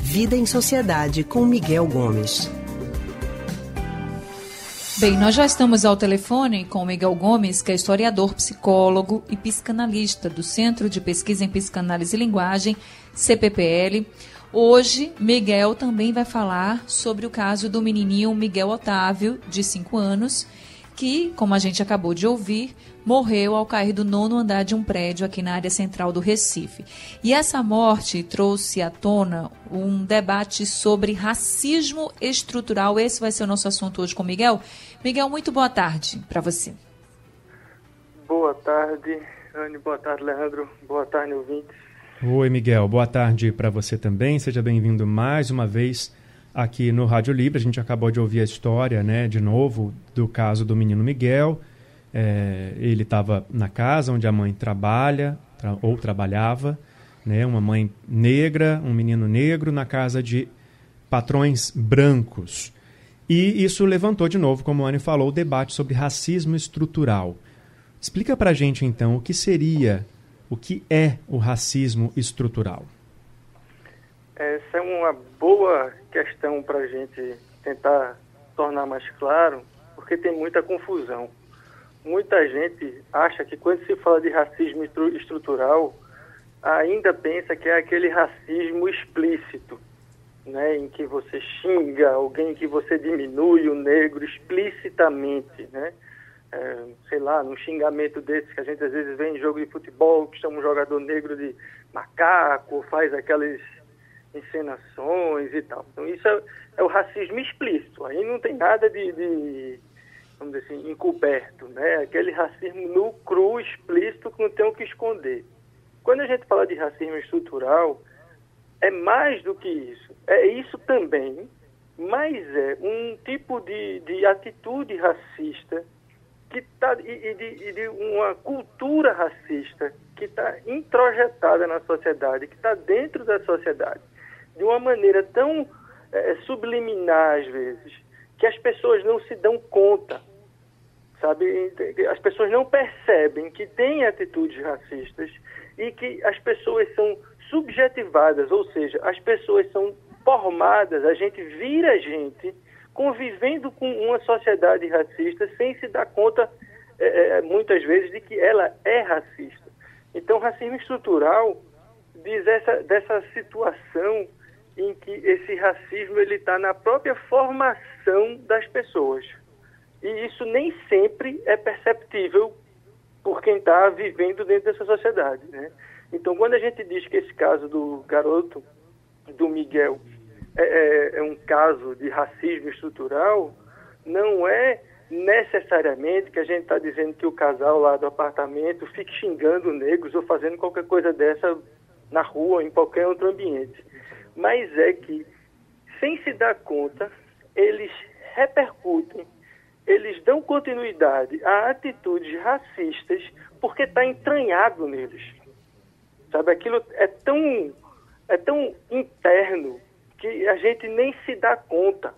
Vida em Sociedade com Miguel Gomes. Bem, nós já estamos ao telefone com Miguel Gomes, que é historiador, psicólogo e psicanalista do Centro de Pesquisa em Psicanálise e Linguagem, CPPL. Hoje, Miguel também vai falar sobre o caso do menininho Miguel Otávio, de 5 anos, que, como a gente acabou de ouvir, morreu ao cair do nono andar de um prédio aqui na área central do Recife. E essa morte trouxe à tona um debate sobre racismo estrutural. Esse vai ser o nosso assunto hoje com Miguel. Miguel, muito boa tarde para você. Boa tarde, Anne. Boa tarde, Leandro. Boa tarde, ouvintes. Oi, Miguel. Boa tarde para você também. Seja bem-vindo mais uma vez aqui no Rádio Livre. A gente acabou de ouvir a história, né, de novo, do caso do menino Miguel. É, ele estava na casa onde a mãe trabalha tra ou trabalhava, né, uma mãe negra, um menino negro na casa de patrões brancos. E isso levantou de novo, como a Anne falou, o debate sobre racismo estrutural. Explica para a gente, então, o que seria, o que é o racismo estrutural. Essa é uma boa questão para a gente tentar tornar mais claro, porque tem muita confusão. Muita gente acha que quando se fala de racismo estrutural, ainda pensa que é aquele racismo explícito, né, em que você xinga alguém, que você diminui o negro explicitamente, né? É, sei lá, num xingamento desse que a gente às vezes vê em jogo de futebol, que chama um jogador negro de macaco, faz aquelas encenações e tal. Então isso é, é o racismo explícito, aí não tem nada de, de, vamos dizer assim, encoberto, né? Aquele racismo nu, cru, explícito que não tem o que esconder. Quando a gente fala de racismo estrutural, é mais do que isso. É isso também, mas é um tipo de, de atitude racista que tá, e, de, e de uma cultura racista que está introjetada na sociedade, que está dentro da sociedade, de uma maneira tão é, subliminar, às vezes, que as pessoas não se dão conta, sabe? As pessoas não percebem que tem atitudes racistas e que as pessoas são subjetivadas, ou seja, as pessoas são formadas, a gente vira gente convivendo com uma sociedade racista sem se dar conta, é, é, muitas vezes, de que ela é racista. Então, racismo estrutural diz essa, dessa situação em que esse racismo ele está na própria formação das pessoas. E isso nem sempre é perceptível por quem está vivendo dentro dessa sociedade. Né? Então, quando a gente diz que esse caso do garoto, do Miguel, é, é, é um caso de racismo estrutural, não é necessariamente que a gente está dizendo que o casal lá do apartamento fique xingando negros ou fazendo qualquer coisa dessa na rua, em qualquer outro ambiente. Mas é que, sem se dar conta, eles repercutem, eles dão continuidade a atitudes racistas porque está entranhado neles. Sabe, aquilo é tão, é tão interno que a gente nem se dá conta.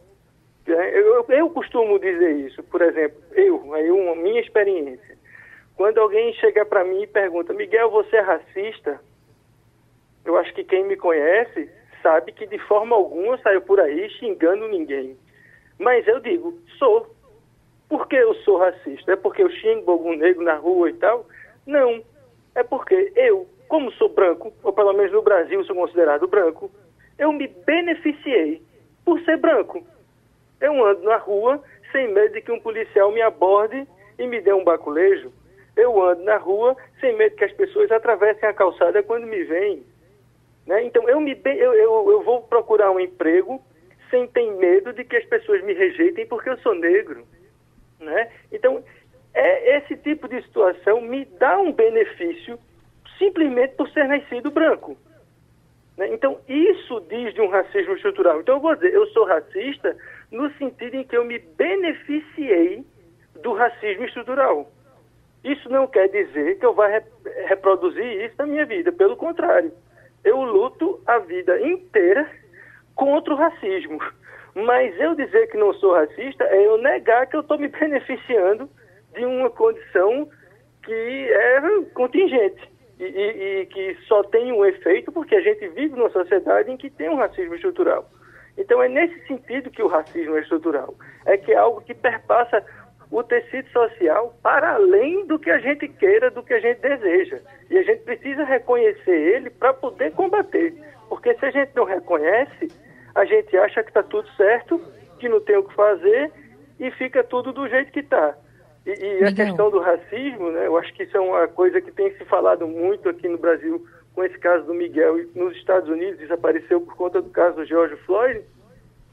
É, eu, eu costumo dizer isso, por exemplo, eu, uma minha experiência. Quando alguém chega para mim e pergunta, Miguel, você é racista? Eu acho que quem me conhece sabe que de forma alguma eu saio por aí xingando ninguém. Mas eu digo, sou. Por que eu sou racista? É porque eu xingo algum negro na rua e tal? Não. É porque eu como sou branco, ou pelo menos no Brasil sou considerado branco, eu me beneficiei por ser branco. Eu ando na rua sem medo de que um policial me aborde e me dê um baculejo. Eu ando na rua sem medo que as pessoas atravessem a calçada quando me veem. Né? Então eu, me, eu, eu, eu vou procurar um emprego sem ter medo de que as pessoas me rejeitem porque eu sou negro. Né? Então, é, esse tipo de situação me dá um benefício simplesmente por ser nascido branco. Né? Então, isso diz de um racismo estrutural. Então, eu vou dizer, eu sou racista no sentido em que eu me beneficiei do racismo estrutural. Isso não quer dizer que eu vá re reproduzir isso na minha vida, pelo contrário. Eu luto a vida inteira contra o racismo. Mas eu dizer que não sou racista é eu negar que eu estou me beneficiando de uma condição que é contingente e, e, e, que só tem um efeito porque a gente vive numa sociedade em que tem um racismo estrutural. Então é nesse sentido que o racismo é estrutural. É que é algo que perpassa o tecido social para além do que a gente queira, do que a gente deseja. E a gente precisa reconhecer ele para poder combater. Porque se a gente não reconhece, a gente acha que está tudo certo, que não tem o que fazer e fica tudo do jeito que está. E, e a questão do racismo, né, eu acho que isso é uma coisa que tem se falado muito aqui no Brasil com esse caso do Miguel e nos Estados Unidos desapareceu por conta do caso do George Floyd.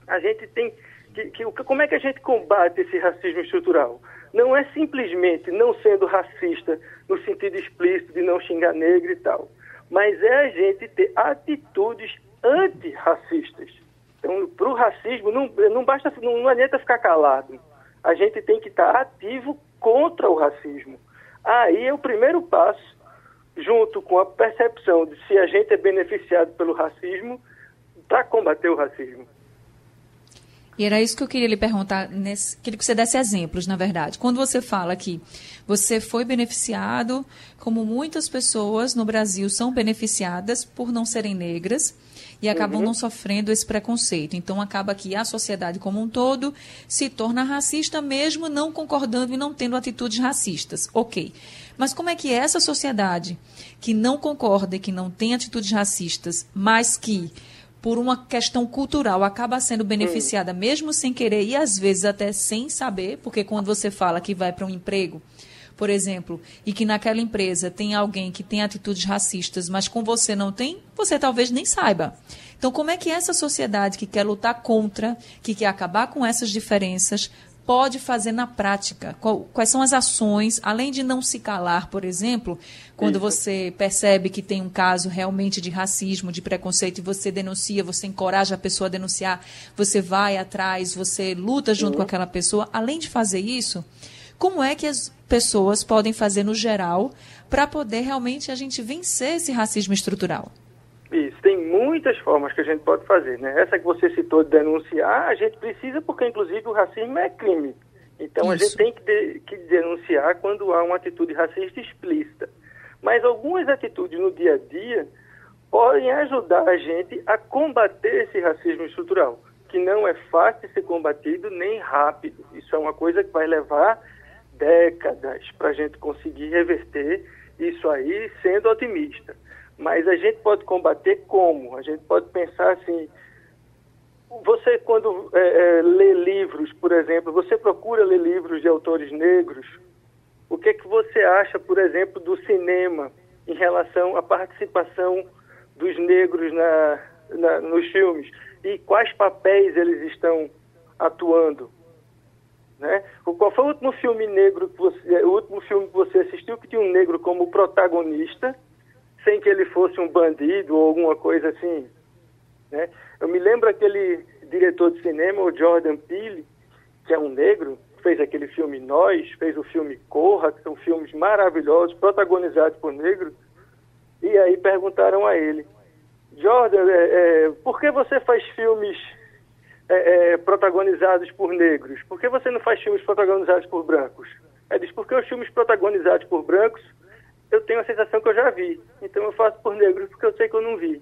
A gente tem que, que, como é que a gente combate esse racismo estrutural? Não é simplesmente não sendo racista no sentido explícito de não xingar negro e tal, mas é a gente ter atitudes antirracistas. Então, para o racismo, não, não basta, não, não adianta ficar calado. A gente tem que estar ativo contra o racismo. Aí é o primeiro passo, junto com a percepção de se a gente é beneficiado pelo racismo, para combater o racismo. E era isso que eu queria lhe perguntar, nesse, queria que você desse exemplos, na verdade. Quando você fala que você foi beneficiado, como muitas pessoas no Brasil são beneficiadas por não serem negras e acabam uhum. não sofrendo esse preconceito. Então acaba que a sociedade como um todo se torna racista mesmo não concordando e não tendo atitudes racistas. OK. Mas como é que essa sociedade que não concorda e que não tem atitudes racistas, mas que por uma questão cultural, acaba sendo beneficiada hum. mesmo sem querer e às vezes até sem saber, porque quando você fala que vai para um emprego, por exemplo, e que naquela empresa tem alguém que tem atitudes racistas, mas com você não tem, você talvez nem saiba. Então, como é que essa sociedade que quer lutar contra, que quer acabar com essas diferenças, pode fazer na prática? Quais são as ações, além de não se calar, por exemplo, quando Isso. você percebe que tem um caso realmente de racismo, de preconceito, e você denuncia, você encoraja a pessoa a denunciar, você vai atrás, você luta junto uhum. com aquela pessoa. Além de fazer isso, como é que as pessoas podem fazer no geral para poder realmente a gente vencer esse racismo estrutural? Tem muitas formas que a gente pode fazer, né? Essa que você citou de denunciar, a gente precisa porque, inclusive, o racismo é crime. Então, Isso. a gente tem que, de, que denunciar quando há uma atitude racista explícita. Mas algumas atitudes no dia a dia podem ajudar a gente a combater esse racismo estrutural, que não é fácil de ser combatido nem rápido. Isso é uma coisa que vai levar décadas para a gente conseguir reverter isso aí sendo otimista. Mas a gente pode combater como? A gente pode pensar assim. Você, quando é, é, lê livros, por exemplo, você procura ler livros de autores negros, o que, é que você acha, por exemplo, do cinema em relação à participação dos negros na, na, nos filmes? E quais papéis eles estão atuando? Né? Qual foi o último filme negro que você, o último filme que você assistiu que tinha um negro como protagonista sem que ele fosse um bandido ou alguma coisa assim. Né? Eu me lembro aquele diretor de cinema, o Jordan Peele, que é um negro, fez aquele filme Nós, fez o filme Corra, que são filmes maravilhosos, protagonizados por negros. E aí perguntaram a ele, Jordan, é, é, por que você faz filmes é, é protagonizados por negros? Por que você não faz filmes protagonizados por brancos? Ele disse, porque os filmes protagonizados por brancos eu tenho a sensação que eu já vi. Então eu faço por negros porque eu sei que eu não vi.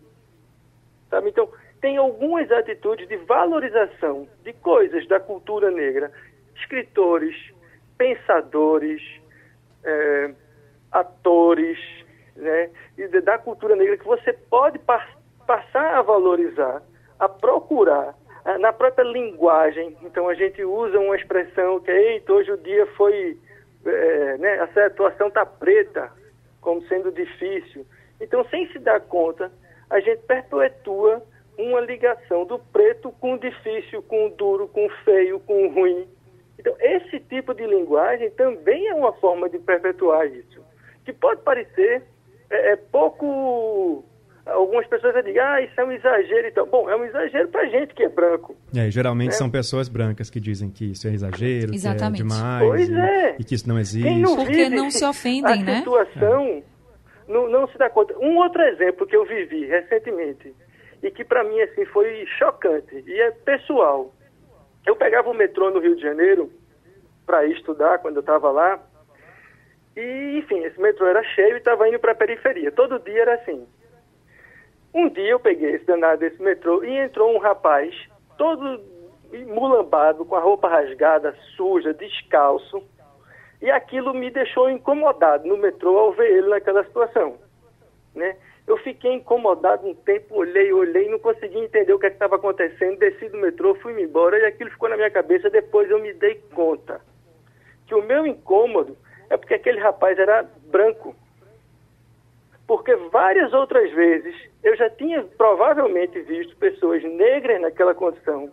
Sabe? Então, tem algumas atitudes de valorização de coisas da cultura negra. Escritores, pensadores, é, atores, né? E da cultura negra que você pode pa passar a valorizar, a procurar na própria linguagem. Então a gente usa uma expressão que eita, hoje o dia foi, é, né, essa atuação tá preta, como sendo difícil. Então, sem se dar conta, a gente perpetua uma ligação do preto com o difícil, com o duro, com o feio, com o ruim. Então, esse tipo de linguagem também é uma forma de perpetuar isso, que pode parecer é, é pouco algumas pessoas dizem, ah, isso é um exagero. Então, bom, é um exagero para gente que é branco. É, geralmente né? são pessoas brancas que dizem que isso é exagero, Exatamente. que é demais. Pois e, é. E que isso não existe. Quem não Porque não se ofendem, a né? A situação é. não, não se dá conta. Um outro exemplo que eu vivi recentemente e que para mim assim foi chocante e é pessoal. Eu pegava o metrô no Rio de Janeiro para estudar quando eu estava lá E, enfim, esse metrô era cheio e estava indo para a periferia. Todo dia era assim. Um dia eu peguei esse danado desse metrô e entrou um rapaz todo mulambado, com a roupa rasgada, suja, descalço. E aquilo me deixou incomodado no metrô ao ver ele naquela situação. Né? Eu fiquei incomodado um tempo, olhei, olhei, não consegui entender o que é estava acontecendo, desci do metrô, fui embora e aquilo ficou na minha cabeça. Depois eu me dei conta que o meu incômodo é porque aquele rapaz era branco. Porque várias outras vezes eu já tinha provavelmente visto pessoas negras naquela condição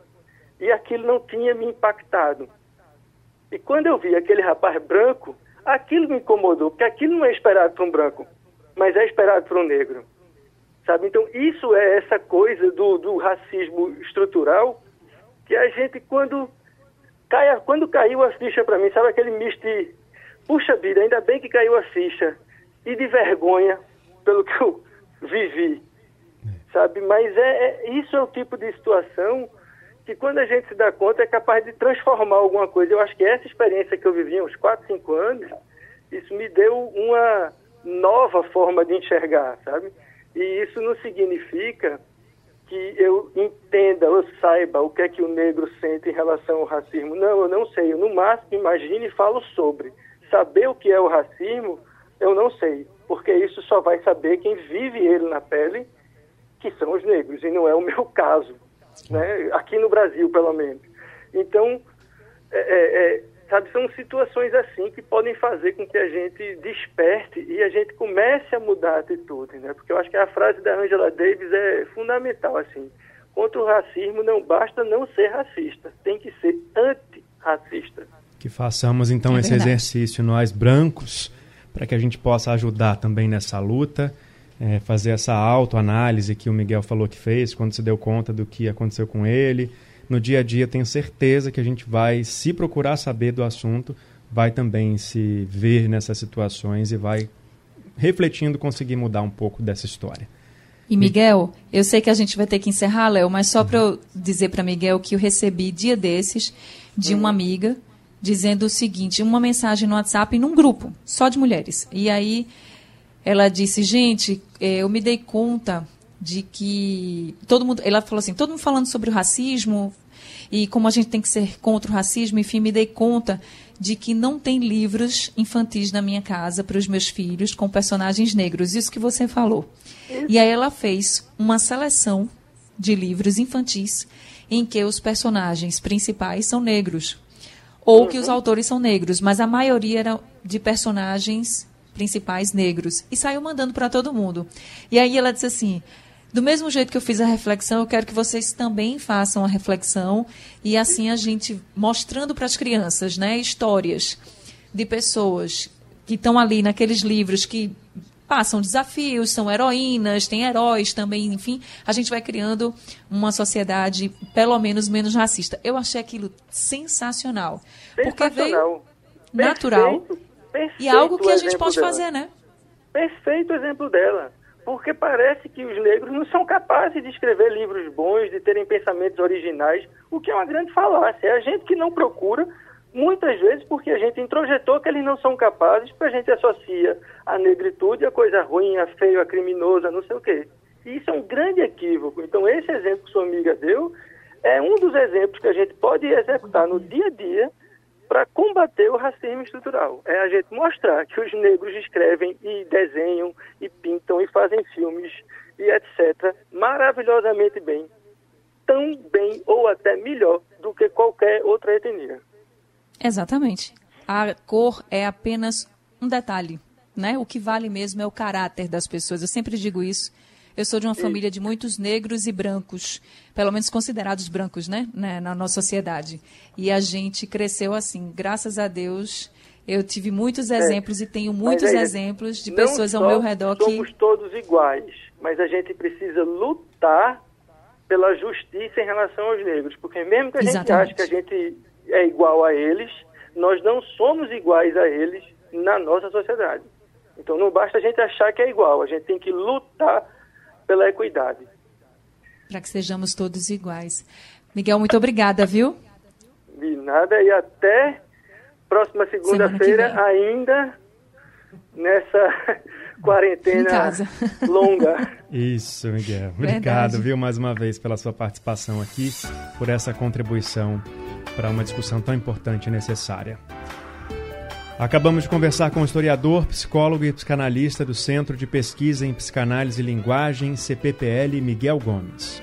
e aquilo não tinha me impactado. E quando eu vi aquele rapaz branco, aquilo me incomodou, porque aquilo não é esperado para um branco, mas é esperado para um negro. Sabe? Então, isso é essa coisa do, do racismo estrutural que a gente, quando, cai, quando caiu a ficha para mim, sabe aquele misto de, puxa vida, ainda bem que caiu a ficha, e de vergonha pelo que eu vivi, sabe? Mas é, é, isso é o tipo de situação que quando a gente se dá conta é capaz de transformar alguma coisa. Eu acho que essa experiência que eu vivi uns 4, 5 anos, isso me deu uma nova forma de enxergar, sabe? E isso não significa que eu entenda ou saiba o que é que o negro sente em relação ao racismo. Não, eu não sei. Eu, no máximo, imagine e falo sobre. Saber o que é o racismo, eu não sei. Porque isso só vai saber quem vive ele na pele, que são os negros. E não é o meu caso né? aqui no Brasil, pelo menos. Então, é, é, é, sabe, são situações assim que podem fazer com que a gente desperte e a gente comece a mudar a atitude, né? Porque eu acho que a frase da Angela Davis é fundamental, assim. Contra o racismo não basta não ser racista, tem que ser antirracista. Que façamos então é esse exercício nós brancos, para que a gente possa ajudar também nessa luta é, fazer essa autoanálise que o Miguel falou que fez quando se deu conta do que aconteceu com ele. No dia a dia, tenho certeza que a gente vai, se procurar saber do assunto, vai também se ver nessas situações e vai, refletindo, conseguir mudar um pouco dessa história. E Miguel, eu sei que a gente vai ter que encerrar, Léo, mas só para eu dizer para Miguel que eu recebi dia desses de uma amiga dizendo o seguinte, uma mensagem no WhatsApp num grupo só de mulheres. E aí ela disse, gente, é, eu me dei conta de que todo mundo, ela falou assim, todo mundo falando sobre o racismo e como a gente tem que ser contra o racismo, enfim, me dei conta de que não tem livros infantis na minha casa para os meus filhos com personagens negros, isso que você falou. E aí ela fez uma seleção de livros infantis em que os personagens principais são negros ou que os uhum. autores são negros, mas a maioria era de personagens principais negros e saiu mandando para todo mundo. E aí ela disse assim: do mesmo jeito que eu fiz a reflexão, eu quero que vocês também façam a reflexão e assim a gente mostrando para as crianças, né, histórias de pessoas que estão ali naqueles livros que passam desafios, são heroínas, tem heróis também, enfim, a gente vai criando uma sociedade pelo menos menos racista. Eu achei aquilo sensacional, sensacional. porque veio natural. Perfeito Perfeito e algo que a gente pode dela. fazer, né? Perfeito exemplo dela. Porque parece que os negros não são capazes de escrever livros bons, de terem pensamentos originais, o que é uma grande falácia. É a gente que não procura, muitas vezes porque a gente introjetou que eles não são capazes, porque a gente associa a negritude a coisa ruim, a feio, a criminosa, não sei o quê. E isso é um grande equívoco. Então, esse exemplo que sua amiga deu é um dos exemplos que a gente pode executar no dia a dia para combater o racismo estrutural. É a gente mostrar que os negros escrevem e desenham e pintam e fazem filmes e etc. maravilhosamente bem, tão bem ou até melhor do que qualquer outra etnia. Exatamente. A cor é apenas um detalhe, né? O que vale mesmo é o caráter das pessoas. Eu sempre digo isso eu sou de uma família de muitos negros e brancos, pelo menos considerados brancos, né, né, na nossa sociedade. E a gente cresceu assim, graças a Deus. Eu tive muitos é, exemplos é, e tenho muitos aí, exemplos de pessoas ao meu redor que somos todos iguais, mas a gente precisa lutar pela justiça em relação aos negros, porque mesmo que a Exatamente. gente ache que a gente é igual a eles, nós não somos iguais a eles na nossa sociedade. Então não basta a gente achar que é igual, a gente tem que lutar pela equidade. Para que sejamos todos iguais. Miguel, muito obrigada, viu? De nada e até próxima segunda-feira ainda nessa quarentena longa. Isso, Miguel. Obrigado, Verdade. viu, mais uma vez pela sua participação aqui, por essa contribuição para uma discussão tão importante e necessária. Acabamos de conversar com o historiador, psicólogo e psicanalista do Centro de Pesquisa em Psicanálise e Linguagem, CPPL, Miguel Gomes.